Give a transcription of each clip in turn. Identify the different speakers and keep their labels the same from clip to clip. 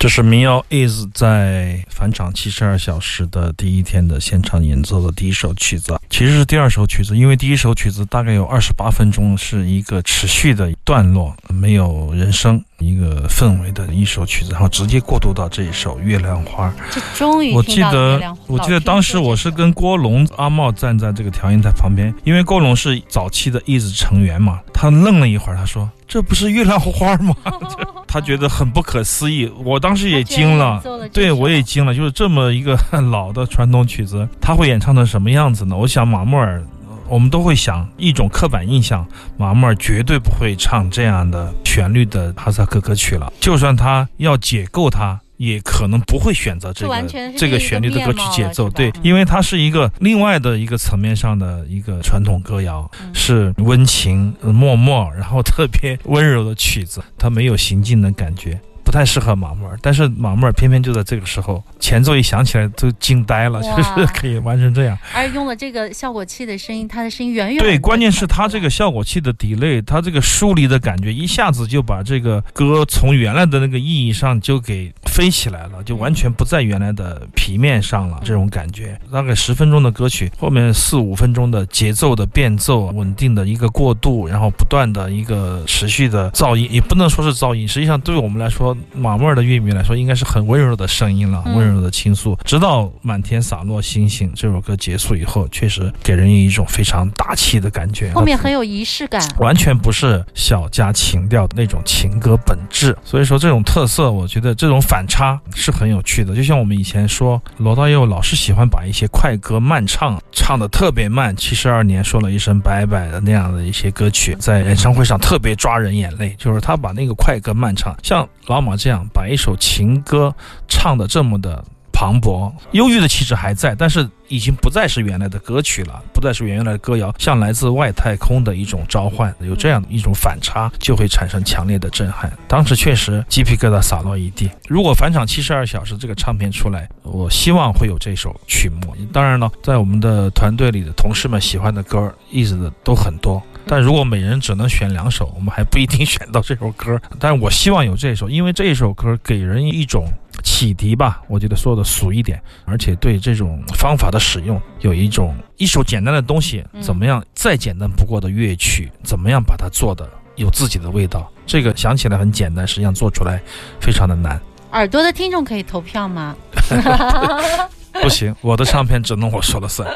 Speaker 1: 这是民谣 is 在返场七十二小时的第一天的现场演奏的第一首曲子，其实是第二首曲子，因为第一首曲子大概有二十八分钟是一个持续的段落，没有人声，一个氛围的一首曲子，然后直接过渡到这一首《月亮花》。
Speaker 2: 这终于
Speaker 1: 我记得，我记得当时我是跟郭龙、阿茂站在这个调音台旁边，因为郭龙是早期的 is 成员嘛，他愣了一会儿，他说。这不是月亮花吗？他觉得很不可思议，我当时也惊了，对我也惊了，就是这么一个 老的传统曲子，他会演唱成什么样子呢？我想马木尔，我们都会想一种刻板印象，马木尔绝对不会唱这样的旋律的哈萨克歌曲了，就算他要解构它。也可能不会选择这个这个旋律的歌曲节奏，对，因为它是一个另外的一个层面上的一个传统歌谣，是温情脉脉，然后特别温柔的曲子，它没有行进的感觉。不太适合马木尔，但是马木尔偏偏就在这个时候，前奏一响起来都惊呆了，就是可以完成这样。
Speaker 2: 而用了这个效果器的声音，它的声音远远
Speaker 1: 对，关键是它这个效果器的 delay，他这个疏离的感觉，一下子就把这个歌从原来的那个意义上就给飞起来了，就完全不在原来的皮面上了。这种感觉，大概十分钟的歌曲，后面四五分钟的节奏的变奏，稳定的一个过渡，然后不断的一个持续的噪音，也不能说是噪音，实际上对我们来说。马木尔的乐迷来说，应该是很温柔的声音了，温柔的倾诉。直到满天洒落星星这首歌结束以后，确实给人一种非常大气的感觉。
Speaker 2: 后面很有仪式感，
Speaker 1: 完全不是小家情调的那种情歌本质。所以说，这种特色，我觉得这种反差是很有趣的。就像我们以前说，罗大佑老是喜欢把一些快歌慢唱，唱的特别慢。七十二年说了一声拜拜的那样的一些歌曲，在演唱会上特别抓人眼泪，就是他把那个快歌慢唱，像老马。这样把一首情歌唱的这么的磅礴，忧郁的气质还在，但是已经不再是原来的歌曲了，不再是原来的歌谣，像来自外太空的一种召唤，有这样一种反差，就会产生强烈的震撼。当时确实鸡皮疙瘩洒落一地。如果返场七十二小时这个唱片出来，我希望会有这首曲目。当然了，在我们的团队里的同事们喜欢的歌，一直的都很多。但如果每人只能选两首，我们还不一定选到这首歌。但是我希望有这首，因为这一首歌给人一种启迪吧。我觉得说的俗一点，而且对这种方法的使用有一种一首简单的东西，怎么样再简单不过的乐曲，怎么样把它做的有自己的味道。这个想起来很简单，实际上做出来非常的难。
Speaker 2: 耳朵的听众可以投票吗？
Speaker 1: 不行，我的唱片只能我说了算。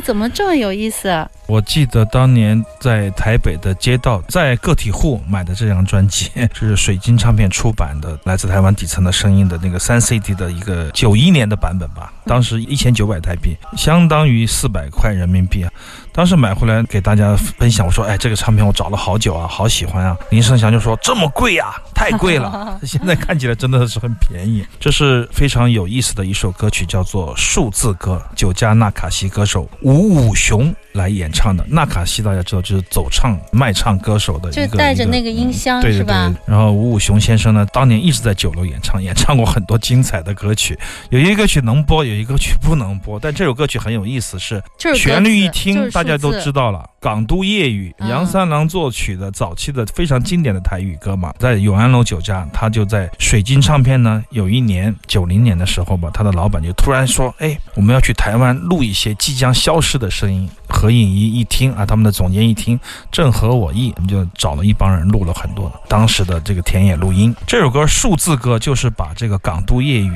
Speaker 2: 怎么这么有意思？
Speaker 1: 我记得当年在台北的街道，在个体户买的这张专辑 是水晶唱片出版的，来自台湾底层的声音的那个三 CD 的一个九一年的版本吧，当时一千九百台币，相当于四百块人民币啊。当时买回来给大家分享，我说：“哎，这个唱片我找了好久啊，好喜欢啊。”林生祥就说：“这么贵呀，太贵了。”现在看起来真的是很便宜。这是非常有意思的一首歌曲，叫做《数字歌》，酒家纳卡西歌手五五雄来演唱的。纳卡西大家知道，就是走唱卖唱歌手的一个，
Speaker 2: 就带着那个音箱，
Speaker 1: 对对对。然后五五雄先生呢，当年一直在酒楼演唱，演唱过很多精彩的歌曲。有一个歌曲能播，有一个歌曲不能播。但这首歌曲很有意思，是旋律一听大。大家都知道了，《港都夜雨》，杨三郎作曲的早期的非常经典的台语歌嘛，在永安楼酒家，他就在水晶唱片呢。有一年九零年的时候吧，他的老板就突然说：“哎，我们要去台湾录一些即将消失的声音。”何颖一一听啊，他们的总监一听，正合我意，我们就找了一帮人录了很多当时的这个田野录音。这首歌数字歌就是把这个《港都夜雨》。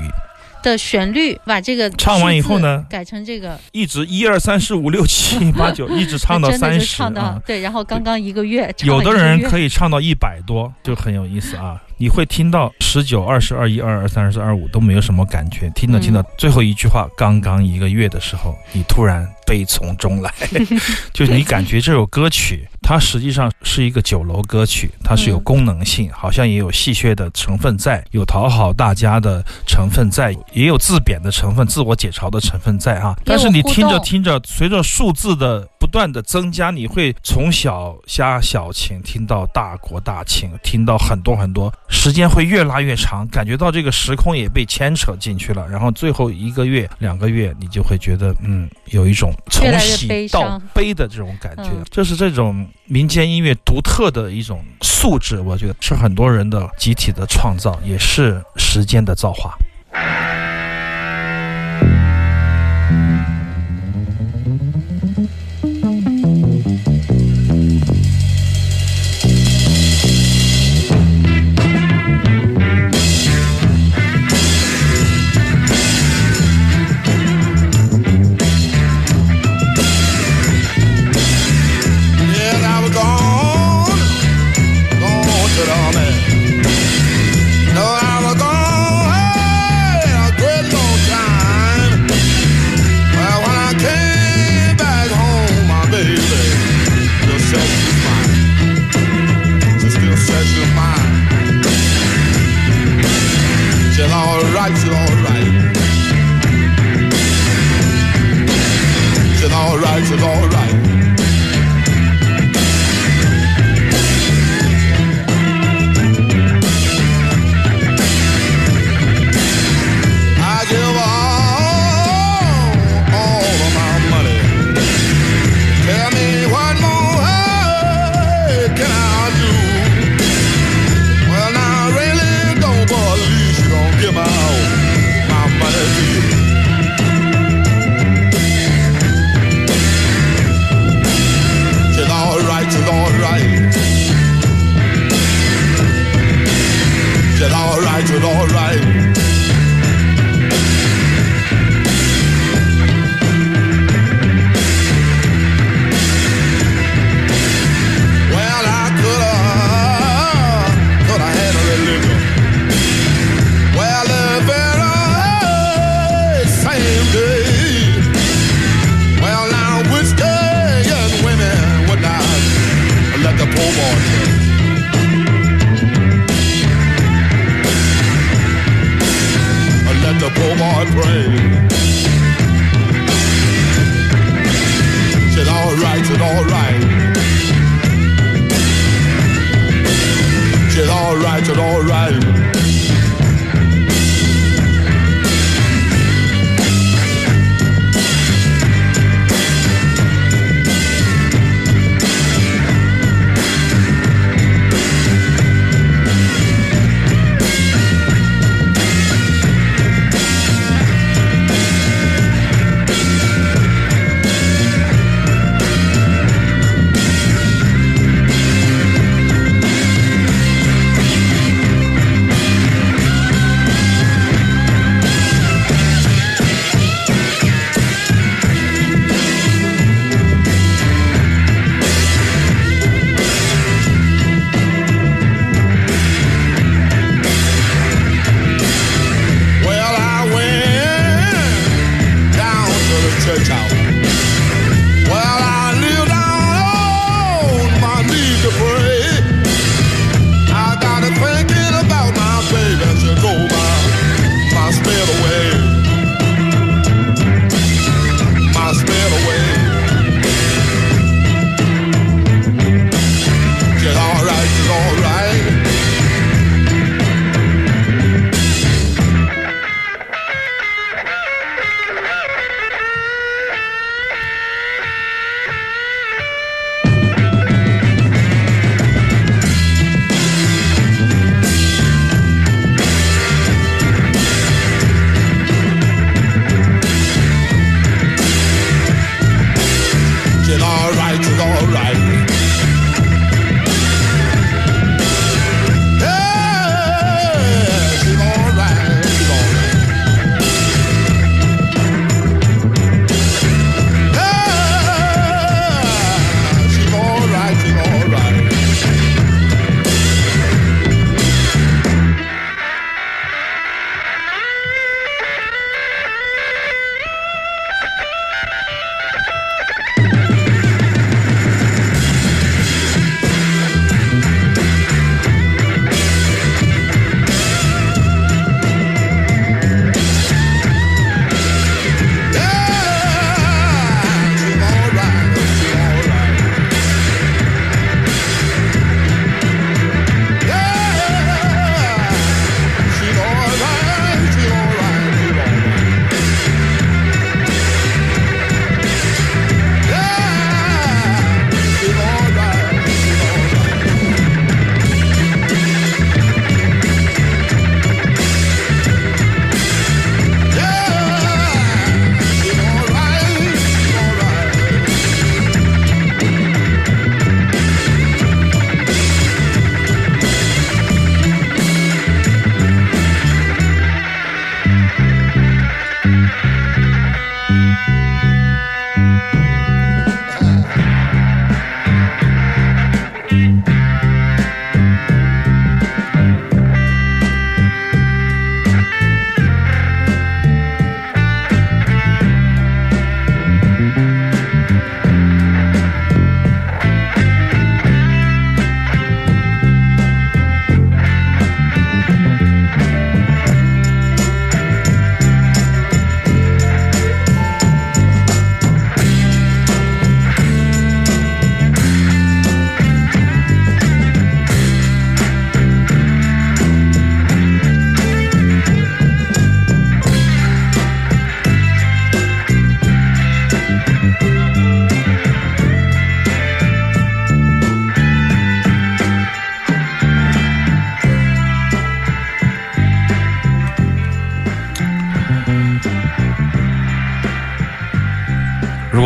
Speaker 2: 的旋律，把这个
Speaker 1: 唱完以后呢，
Speaker 2: 改成这个，
Speaker 1: 一直一二三四五六七八九，一直唱到三十
Speaker 2: 啊，对，然后刚刚一个月，
Speaker 1: 有的人可以唱到一百多，就很有意思啊。你会听到十九、二十二、一、二、二、三、二四、二五都没有什么感觉，听着听着，最后一句话刚刚一个月的时候，你突然悲从中来，就你感觉这首歌曲它实际上是一个酒楼歌曲，它是有功能性，好像也有戏谑的成分在，有讨好大家的成分在，也有自贬的成分、自我解嘲的成分在啊。但是你听着听着，随着数字的不断的增加，你会从小虾小情听到大国大情，听到很多很多。时间会越拉越长，感觉到这个时空也被牵扯进去了，然后最后一个月、两个月，你就会觉得，嗯，有一种从喜到悲的这种感觉。这是这种民间音乐独特的一种素质，我觉得是很多人的集体的创造，也是时间的造化。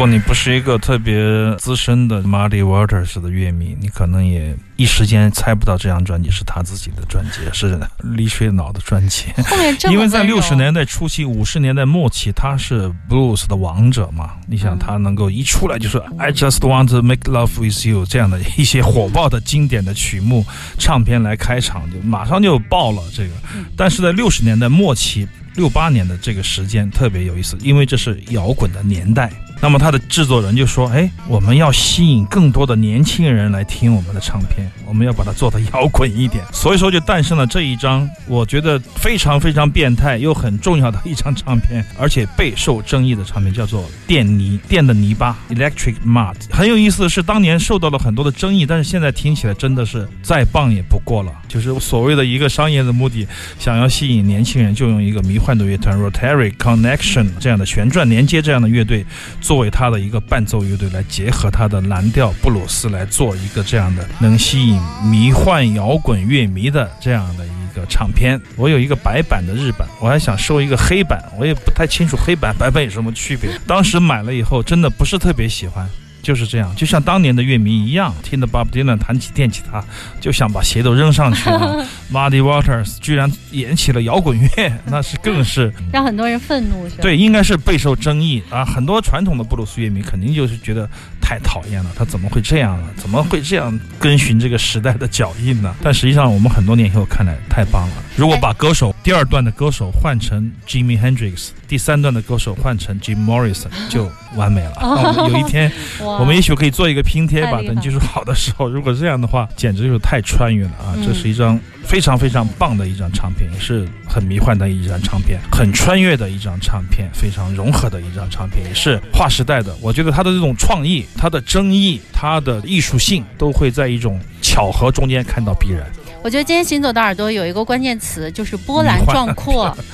Speaker 1: 果你不是一个特别资深的 Muddy Waters 的乐迷，你可能也一时间猜不到这张专辑是他自己的专辑，是李水脑的专辑。因为在六十年代初期、五十年代末期，他是 blues 的王者嘛。你想，
Speaker 2: 嗯
Speaker 1: 他能够一出来就是 I just want to make love with you 这样的一些火爆的经典的曲目唱片来开场，就马上就爆了这个。但是在六十年代末期。六八年的这个时间特别有意思，因为这是摇滚的年代。那么他的制作人就说：“哎，我们要吸引更多的年轻人来听我们的唱片，我们要把它做得摇滚一点。”所以说就诞生了这一张，我觉得非常非常变态又很重要的一张唱片，而且备受争议的唱片，叫做《电泥电的泥巴》（Electric Mud）。很有意思的是，当年受到了很多的争议，但是现在听起来真的是再棒也不过了。就是所谓的一个商业的目的，想要吸引年轻人，就用一个迷幻的乐团 Rotary Connection 这样的旋转连接这样的乐队。作为他的一个伴奏乐队来结合他的蓝调布鲁斯来做一个这样的能吸引迷幻摇滚乐迷的这样的一个唱片。我有一个白版的日版，我还想收一个黑版，我也不太清楚黑版白版有什么区别。当时买了以后，真的不是特别喜欢。就是这样，就像当年的乐迷一样，听着 Bob Dylan 弹起电吉他，就想把鞋都扔上去啊。Muddy Waters 居然演起了摇滚乐，那是更是
Speaker 2: 让很多人愤怒？
Speaker 1: 对，应该是备受争议啊。很多传统的布鲁斯乐迷肯定就是觉得太讨厌了，他怎么会这样呢？怎么会这样跟循这个时代的脚印呢？但实际上，我们很多年以后看来太棒了。如果把歌手第二段的歌手换成 Jimi Hendrix，第三段的歌手换成 Jim Morrison，就完美了。有一天，我们也许可以做一个拼贴吧，等技术好的时候，如果这样的话，简直就是太穿越了啊！
Speaker 2: 嗯
Speaker 1: 这是一张非常非常棒的一张唱片，也是很迷幻的一张唱片，很穿越的一张唱片，非常融合的一张唱片，也是划时代的。我觉得他的这种创意、他的争议、他的艺术性，都会在一种巧合中间看到必然，
Speaker 2: 我觉得今天行走的耳朵有一个关键词，就是波澜壮阔。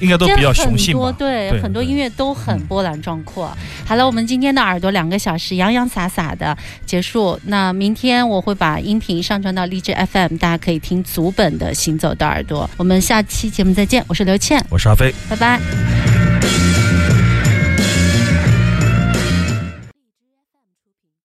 Speaker 1: 应该都比较雄性吧。对，
Speaker 2: 很多音乐都很
Speaker 1: 嗯
Speaker 2: 波澜壮阔。好了，我们今天的耳朵两个小时洋洋洒洒的结束。那明天我会把音频上传到荔枝 FM，大家可以听足本的《行走的耳朵》。我们下期节目再见，我是刘倩，
Speaker 1: 我是阿飞。
Speaker 2: 拜拜。